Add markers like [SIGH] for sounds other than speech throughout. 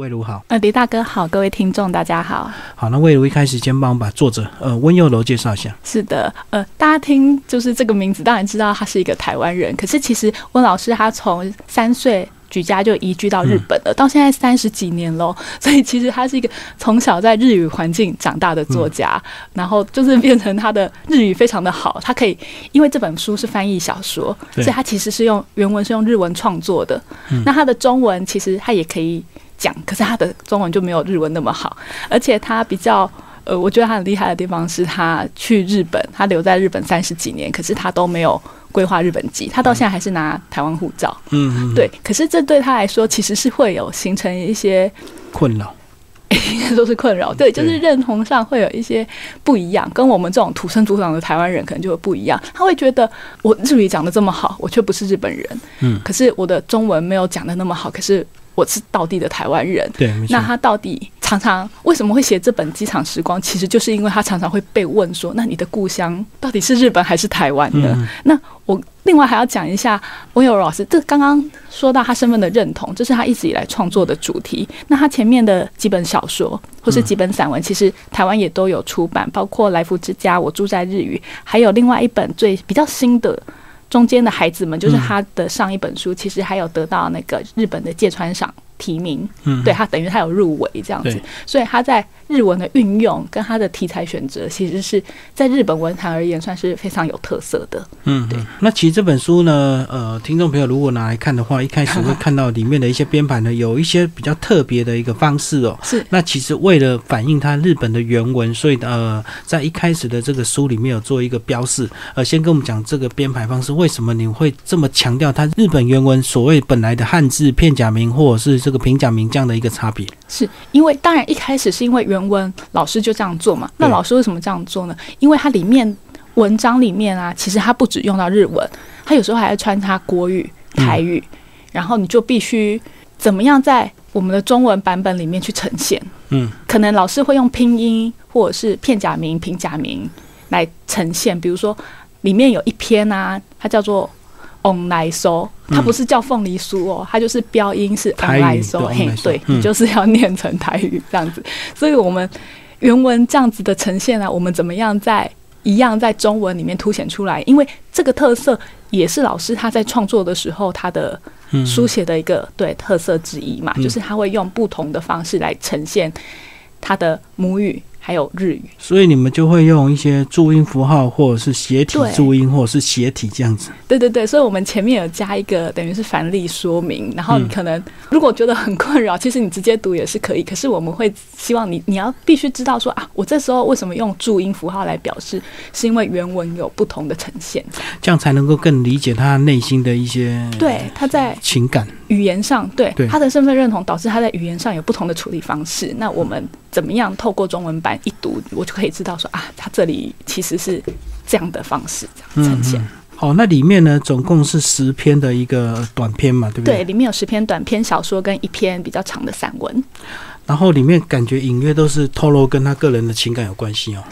魏如好，呃，李大哥好，各位听众大家好。好，那魏如一开始先帮我把作者呃温佑楼介绍一下。是的，呃，大家听就是这个名字，当然知道他是一个台湾人。可是其实温老师他从三岁举家就移居到日本了，到现在三十几年喽，[LAUGHS] 所以其实他是一个从小在日语环境长大的作家，然后就是变成他的日语非常的好，他可以因为这本书是翻译小说，所以他其实是用原文是用日文创作的。那他的中文其实他也可以。讲，可是他的中文就没有日文那么好，而且他比较，呃，我觉得他很厉害的地方是他去日本，他留在日本三十几年，可是他都没有规划日本籍，他到现在还是拿台湾护照。嗯，对。可是这对他来说，其实是会有形成一些困扰，应 [LAUGHS] 该都是困扰。对，就是认同上会有一些不一样，跟我们这种土生土长的台湾人可能就会不一样。他会觉得我日语讲的这么好，我却不是日本人。嗯，可是我的中文没有讲的那么好，可是。我是道地的台湾人，对，那他到底常常为什么会写这本《机场时光》？其实就是因为他常常会被问说：“那你的故乡到底是日本还是台湾呢？”那我另外还要讲一下温友老师，这刚刚说到他身份的认同，这是他一直以来创作的主题。那他前面的几本小说或是几本散文，其实台湾也都有出版，包括《来福之家》，我住在日语，还有另外一本最比较新的。中间的孩子们，就是他的上一本书，其实还有得到那个日本的芥川赏。提名，嗯，对他等于他有入围这样子，所以他在日文的运用跟他的题材选择，其实是在日本文坛而言算是非常有特色的。嗯，对。那其实这本书呢，呃，听众朋友如果拿来看的话，一开始会看到里面的一些编排呢，有一些比较特别的一个方式哦。[LAUGHS] 是。那其实为了反映它日本的原文，所以呃，在一开始的这个书里面有做一个标示。呃，先跟我们讲这个编排方式，为什么你会这么强调它日本原文所谓本来的汉字片假名，或者是这个平假名这样的一个差别，是因为当然一开始是因为原文老师就这样做嘛。那老师为什么这样做呢？因为它里面文章里面啊，其实它不止用到日文，它有时候还要穿插国语、台语，然后你就必须怎么样在我们的中文版本里面去呈现。嗯，可能老师会用拼音或者是片假名、平假名来呈现。比如说里面有一篇啊，它叫做。on 来收，它不是叫凤梨酥哦，它就是标音是收，嘿，对你就是要念成台语这样子。所以我们原文这样子的呈现啊，我们怎么样在一样在中文里面凸显出来？因为这个特色也是老师他在创作的时候他的书写的一个对特色之一嘛，就是他会用不同的方式来呈现他的母语。还有日语，所以你们就会用一些注音符号，或者是斜体注音，或者是斜体这样子。对对对，所以我们前面有加一个等于是繁例说明，然后你可能如果觉得很困扰，其实你直接读也是可以。可是我们会希望你你要必须知道说啊，我这时候为什么用注音符号来表示，是因为原文有不同的呈现，这样才能够更理解他内心的一些对他在情感语言上对他的身份认同，导致他在语言上有不同的处理方式。那我们怎么样透过中文版？一读，我就可以知道说啊，他这里其实是这样的方式这样呈现。好，那里面呢，总共是十篇的一个短篇嘛，对不对？对，里面有十篇短篇小说跟一篇比较长的散文。然后里面感觉隐约都是透露跟他个人的情感有关系哦。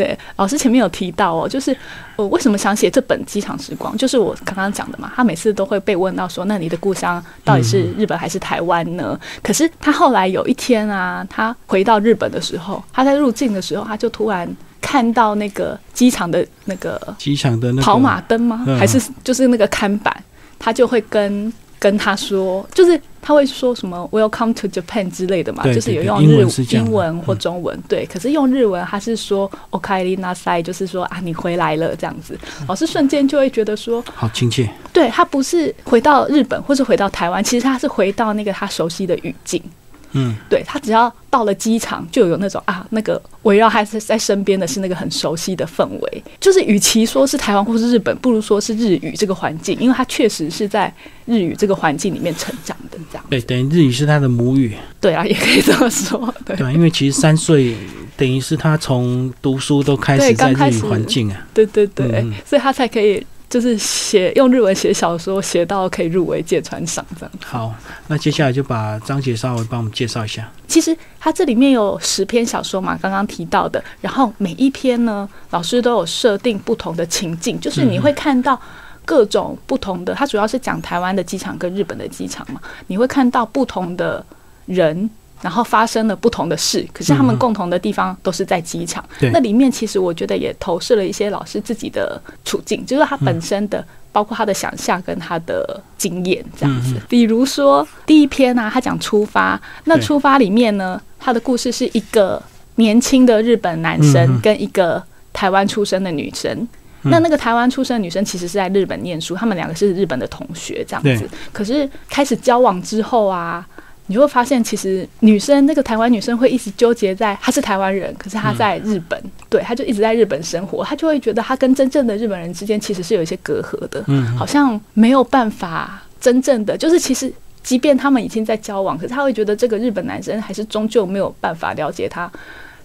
对，老师前面有提到哦，就是我为什么想写这本《机场时光》，就是我刚刚讲的嘛。他每次都会被问到说：“那你的故乡到底是日本还是台湾呢？”可是他后来有一天啊，他回到日本的时候，他在入境的时候，他就突然看到那个机场的那个机场的那跑马灯吗？还是就是那个看板？他就会跟。跟他说，就是他会说什么 “Welcome to Japan” 之类的嘛，就是有用日英文或中文，对。可是用日文，他是说 “Okari nasai”，就是说啊，你回来了这样子。老师瞬间就会觉得说，好亲切。对他不是回到日本，或是回到台湾，其实他是回到那个他熟悉的语境。嗯，对他只要到了机场，就有那种啊，那个围绕他是在身边的是那个很熟悉的氛围。就是与其说是台湾或是日本，不如说是日语这个环境，因为他确实是在日语这个环境里面成长的这样。对，等于日语是他的母语。对啊，也可以这么说。对，[LAUGHS] 因为其实三岁等于是他从读书都开始在日语环境啊。对对对，所以他才可以。就是写用日文写小说，写到可以入围芥川赏这样。好，那接下来就把章节稍微帮我们介绍一下。其实它这里面有十篇小说嘛，刚刚提到的，然后每一篇呢，老师都有设定不同的情境，就是你会看到各种不同的。它主要是讲台湾的机场跟日本的机场嘛，你会看到不同的人然后发生了不同的事，可是他们共同的地方都是在机场。对那里面其实我觉得也投射了一些老师自己的处境，就是他本身的，包括他的想象跟他的经验这样子。嗯比如说第一篇呢、他讲出发，那出发里面呢，他的故事是一个年轻的日本男嗯生嗯跟一个台湾出生的女生。嗯那那个台湾出生的女生其实是在日本念书，他们两个是日本的同学这样子。可是开始交往之后啊，你就会发现，其实女生那个台湾女生会一直纠结在她是台湾人，可是她在日本，对，她就一直在日本生活，她就会觉得她跟真正的日本人之间其实是有一些隔阂的，嗯。好像没有办法真正的，就是其实即便他们已经在交往，可是她会觉得这个日本男生还是终究没有办法了解她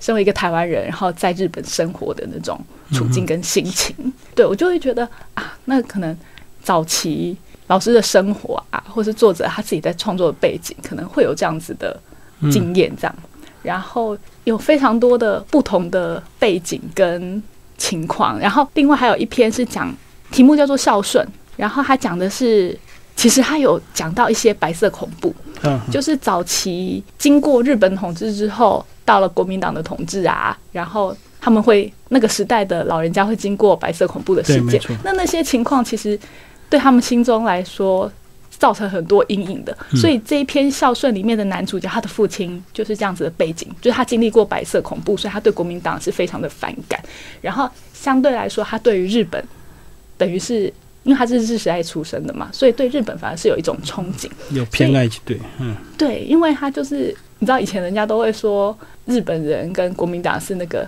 身为一个台湾人，然后在日本生活的那种处境跟心情。对我就会觉得啊，那可能早期老师的生活啊，或是作者他自己在创作的背景，可能会有这样子的经验，这样。然后有非常多的不同的背景跟情况，然后另外还有一篇是讲题目叫做孝顺，然后他讲的是，其实他有讲到一些白色恐怖，嗯，就是早期经过日本统治之后，到了国民党的统治啊，然后他们会那个时代的老人家会经过白色恐怖的事件那那些情况其实对他们心中来说。造成很多阴影的，嗯所以这一篇孝顺里面的男主角，他的父亲就是这样子的背景，就是他经历过白色恐怖，所以他对国民党是非常的反感。然后相对来说，他对于日本，等于是因为他是日治时代出生的嘛，所以对日本反而是有一种憧憬。有偏爱就对，嗯，对，因为他就是你知道以前人家都会说日本人跟国民党是那个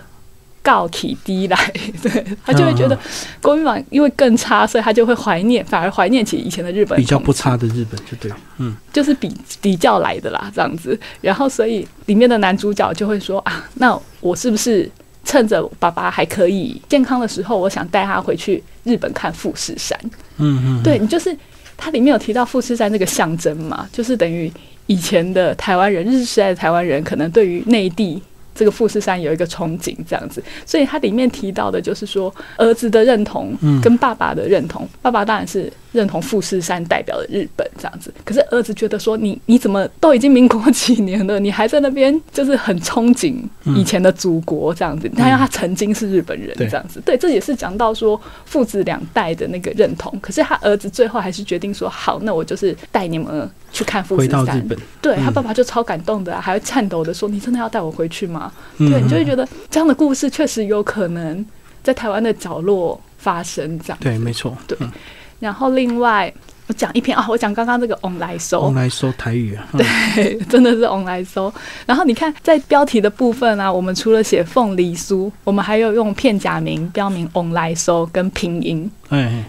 告起低来，[LAUGHS] 对他就会觉得嗯国民党因为更差，所以他就会怀念，反而怀念起以前的日本比较不差的日本就对，嗯，就是比比较来的啦，这样子。然后所以里面的男主角就会说啊，那我是不是趁着爸爸还可以健康的时候，我想带他回去日本看富士山。嗯嗯，对你就是它里面有提到富士山这个象征嘛，就是等于以前的台湾人，日治时代的台湾人，可能对于内地。这个富士山有一个憧憬，这样子，所以它里面提到的就是说，儿子的认同嗯。跟爸爸的认同，爸爸当然是认同富士山代表的日本这样子，可是儿子觉得说，你你怎么都已经民国几年了，你还在那边就是很憧憬以前的祖国这样子，他让他曾经是日本人这样子，对，这也是讲到说父子两代的那个认同，可是他儿子最后还是决定说，好，那我就是带你们去看富回士山。到日本，对他嗯爸爸就超感动的、啊，还会颤抖的说：“你真的要带我回去吗？”嗯。对你就会觉得这样的故事确实有可能在台湾的角落发生这样。对，没错，对。嗯。然后另外我讲一篇啊，我讲刚刚这个 on 来收，on，来收台语啊，[LAUGHS] 嗯对，真的是 on 来收。然后你看在标题的部分啊，我们除了写凤梨酥，我们还有用片假名标明 on 来收跟拼音。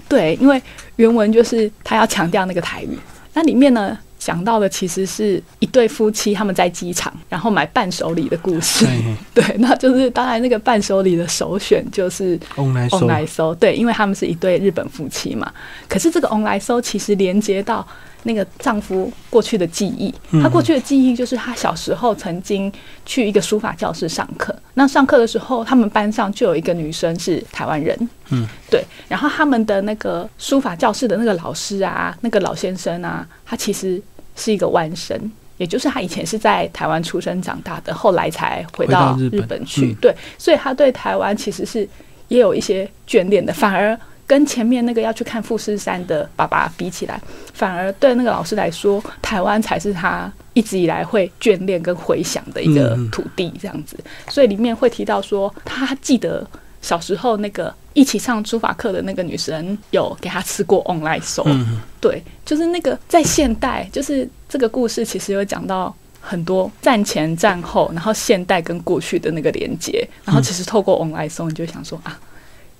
对，因为原文就是他要强调那个台语，那里面呢讲到的其实是一对夫妻他们在机场，然后买伴手礼的故事。对，[LAUGHS] 那就是当然那个伴手礼的首选就是翁来 on 说，来收，对，因为他们是一对日本夫妻嘛。可是这个 on 来收其实连接到那个丈夫过去的记忆，嗯。他过去的记忆就是他小时候曾经去一个书法教室上课，那上课的时候，他们班上就有一个女生是台湾人，嗯，对，然后他们的那个书法教室的那个老师啊，那个老先生啊，他其实是一个弯生。也就是他以前是在台湾出生长大的，后来才回到日本去。嗯对，所以他对台湾其实是也有一些眷恋的，反而跟前面那个要去看富士山的爸爸比起来，反而对那个老师来说，台湾才是他一直以来会眷恋跟回想的一个土地，这样子。所以里面会提到说，他记得小时候那个一起上书法课的那个女生有给他吃过 online 手，嗯，对，就是那个在现代，就是这个故事其实有讲到很多战前战后，然后现代跟过去的那个连接，然后其实透过 online 搜，你就想说啊。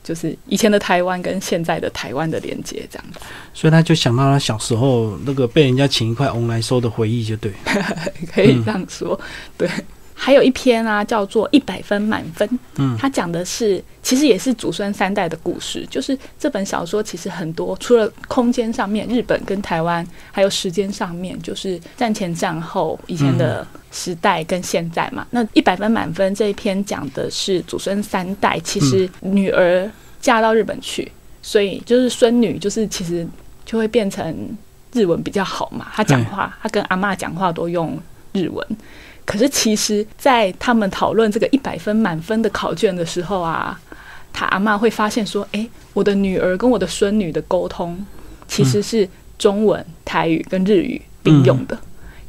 就是以前的台湾跟现在的台湾的连接，这样子。所以他就想到他小时候那个被人家请一块翁来收的回忆，就对，[LAUGHS] 可以这样说。对，还有一篇啊，叫做《一百分满分》，嗯它讲的是其实也是祖孙三代的故事。就是这本小说其实很多，除了空间上面，日本跟台湾，还有时间上面，就是战前战后以前的时代跟现在嘛。那一百分满分这一篇讲的是祖孙三代，其实女儿嫁到日本去，所以就是孙女就是其实就会变成日文比较好嘛，她讲话，她跟阿嬷讲话都用日文。可是其实，在他们讨论这个一百分满分的考卷的时候啊，他阿妈会发现说：“诶，我的女儿跟我的孙女的沟通其实是中文、台语跟日语并用的。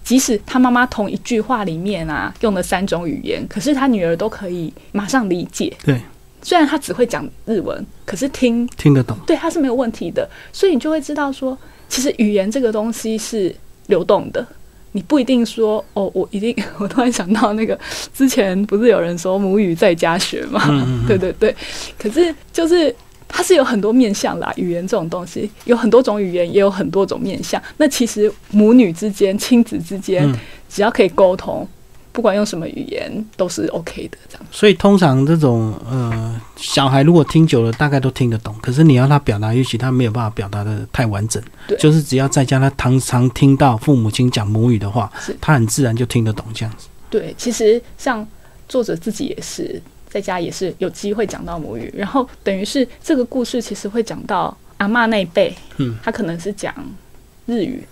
即使他妈妈同一句话里面啊用了三种语言，可是他女儿都可以马上理解。对，虽然他只会讲日文，可是听听得懂。对他是没有问题的。所以你就会知道说，其实语言这个东西是流动的。”你不一定说哦，我一定。[LAUGHS] 我突然想到那个之前不是有人说母语在家学嘛？[LAUGHS] 对对对。可是就是它是有很多面向啦，语言这种东西有很多种语言，也有很多种面向。那其实母女之间、亲子之间，只要可以沟通。不管用什么语言都是 OK 的，这样。所以通常这种呃小孩如果听久了，大概都听得懂。可是你要他表达，也许他没有办法表达的太完整。对，就是只要在家他常常听到父母亲讲母语的话，他很自然就听得懂这样子。对，其实像作者自己也是在家也是有机会讲到母语，然后等于是这个故事其实会讲到阿妈那一辈，嗯，他可能是讲日语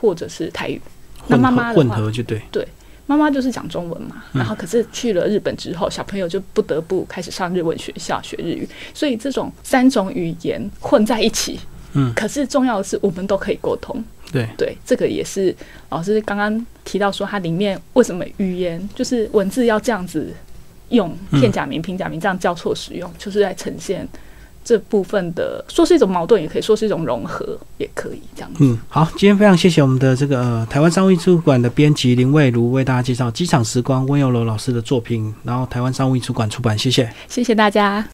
或者是台语，那妈妈混合就对对。妈妈就是讲中文嘛，然后可是去了日本之后，小朋友就不得不开始上日文学校学日语，所以这种三种语言混在一起，嗯，可是重要的是我们都可以沟通，对。对，这个也是老师刚刚提到说，它里面为什么语言就是文字要这样子用片假名、平假名这样交错使用，就是在呈现。这部分的说是一种矛盾，也可以说是一种融合，也可以这样子。嗯，好，今天非常谢谢我们的这个台湾商务印书馆的编辑林蔚如为大家介绍《机场时光》温佑楼老师的作品，然后台湾商务印书馆出版，谢谢，谢谢大家。